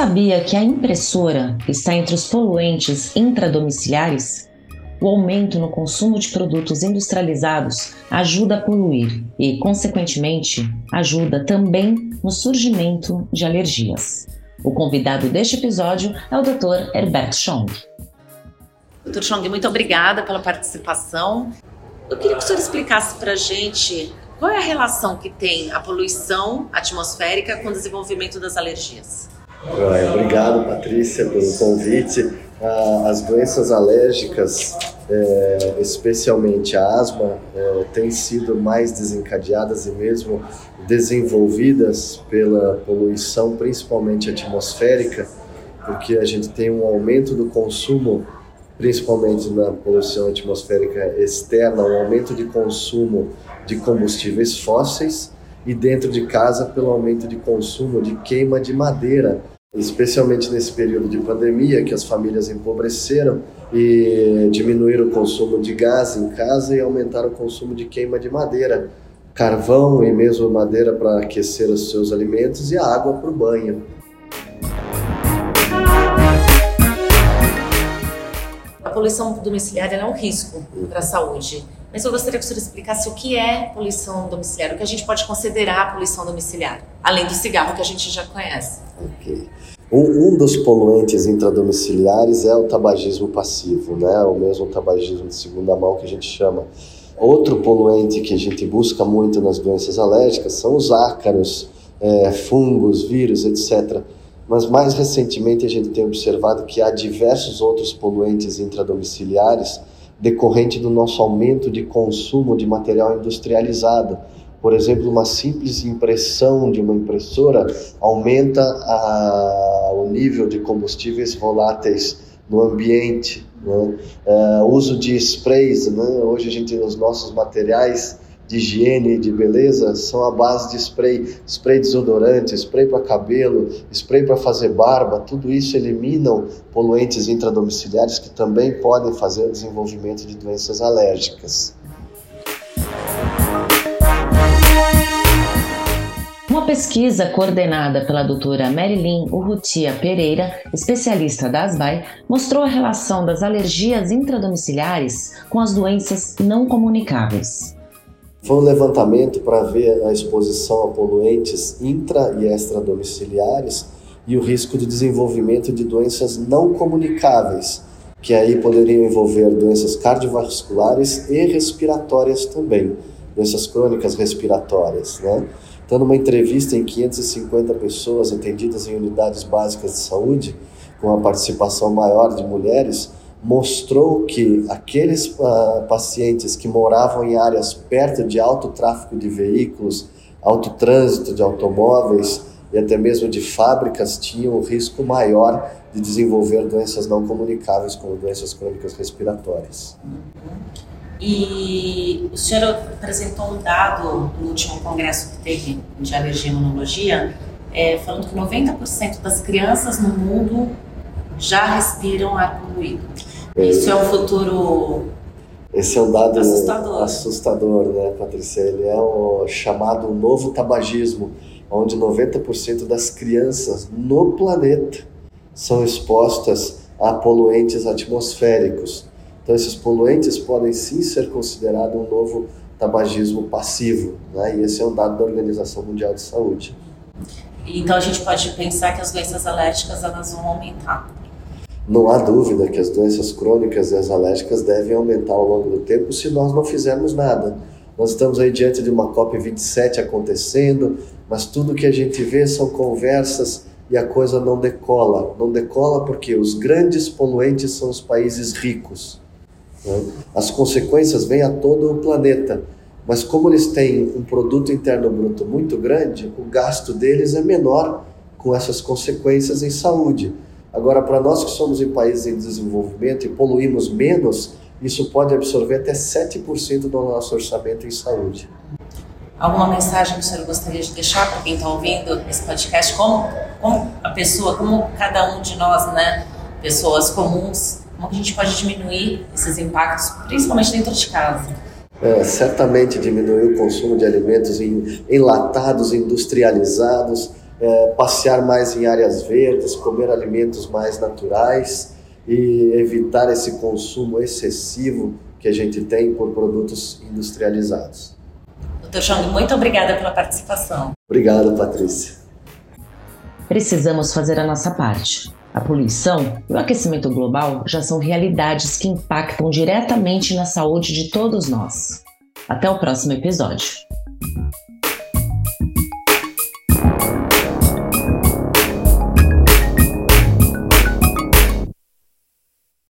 sabia que a impressora está entre os poluentes intradomiciliares? O aumento no consumo de produtos industrializados ajuda a poluir e, consequentemente, ajuda também no surgimento de alergias. O convidado deste episódio é o Dr. Herberto Chong. Dr. Chong, muito obrigada pela participação. Eu queria que o senhor explicasse para a gente qual é a relação que tem a poluição atmosférica com o desenvolvimento das alergias. Obrigado, Patrícia, pelo convite. As doenças alérgicas, é, especialmente a asma, é, têm sido mais desencadeadas e mesmo desenvolvidas pela poluição, principalmente atmosférica, porque a gente tem um aumento do consumo, principalmente na poluição atmosférica externa, um aumento de consumo de combustíveis fósseis e dentro de casa pelo aumento de consumo de queima de madeira, especialmente nesse período de pandemia que as famílias empobreceram e diminuíram o consumo de gás em casa e aumentaram o consumo de queima de madeira, carvão e mesmo madeira para aquecer os seus alimentos e a água para o banho. A poluição domiciliar é um risco para a saúde. Mas eu gostaria que o senhor explicasse o que é poluição domiciliar, o que a gente pode considerar poluição domiciliar, além do cigarro que a gente já conhece. Ok. Um, um dos poluentes intradomiciliares é o tabagismo passivo, né? o mesmo tabagismo de segunda mão que a gente chama. Outro poluente que a gente busca muito nas doenças alérgicas são os ácaros, é, fungos, vírus, etc. Mas mais recentemente a gente tem observado que há diversos outros poluentes intradomiciliares decorrente do nosso aumento de consumo de material industrializado. Por exemplo, uma simples impressão de uma impressora aumenta a, o nível de combustíveis voláteis no ambiente. Né? Uh, uso de sprays, né? hoje a gente os nossos materiais de higiene e de beleza são a base de spray, spray desodorante, spray para cabelo, spray para fazer barba, tudo isso eliminam poluentes intradomiciliares que também podem fazer o desenvolvimento de doenças alérgicas. Uma pesquisa coordenada pela doutora Marilyn Urrutia Pereira, especialista da ASBAI, mostrou a relação das alergias intradomiciliares com as doenças não comunicáveis. Foi um levantamento para ver a exposição a poluentes intra e extradomiciliares e o risco de desenvolvimento de doenças não comunicáveis, que aí poderiam envolver doenças cardiovasculares e respiratórias também, doenças crônicas respiratórias, né? Então, numa entrevista em 550 pessoas atendidas em unidades básicas de saúde, com a participação maior de mulheres, mostrou que aqueles uh, pacientes que moravam em áreas perto de alto tráfego de veículos, alto trânsito de automóveis e até mesmo de fábricas tinham um risco maior de desenvolver doenças não comunicáveis, como doenças crônicas respiratórias. E o senhor apresentou um dado no último congresso que teve de alergia e imunologia, é, falando que 90% das crianças no mundo já respiram ar poluído. Isso é um futuro esse é um dado assustador, assustador né, Patrícia? Ele é o chamado novo tabagismo, onde 90% das crianças no planeta são expostas a poluentes atmosféricos. Então, esses poluentes podem sim ser considerados um novo tabagismo passivo, né? e esse é um dado da Organização Mundial de Saúde. Então, a gente pode pensar que as doenças alérgicas elas vão aumentar. Não há dúvida que as doenças crônicas e as alérgicas devem aumentar ao longo do tempo se nós não fizermos nada. Nós estamos aí diante de uma COP27 acontecendo, mas tudo que a gente vê são conversas e a coisa não decola. Não decola porque os grandes poluentes são os países ricos. Né? As consequências vêm a todo o planeta, mas como eles têm um produto interno bruto muito grande, o gasto deles é menor com essas consequências em saúde. Agora, para nós que somos em países em desenvolvimento e poluímos menos, isso pode absorver até 7% do nosso orçamento em saúde. Alguma mensagem que o senhor gostaria de deixar para quem está ouvindo esse podcast? Como, como a pessoa, como cada um de nós, né, pessoas comuns, como a gente pode diminuir esses impactos, principalmente dentro de casa? É, certamente diminuir o consumo de alimentos enlatados, industrializados, é, passear mais em áreas verdes, comer alimentos mais naturais e evitar esse consumo excessivo que a gente tem por produtos industrializados. Doutor Chong, muito obrigada pela participação. Obrigado, Patrícia. Precisamos fazer a nossa parte. A poluição e o aquecimento global já são realidades que impactam diretamente na saúde de todos nós. Até o próximo episódio.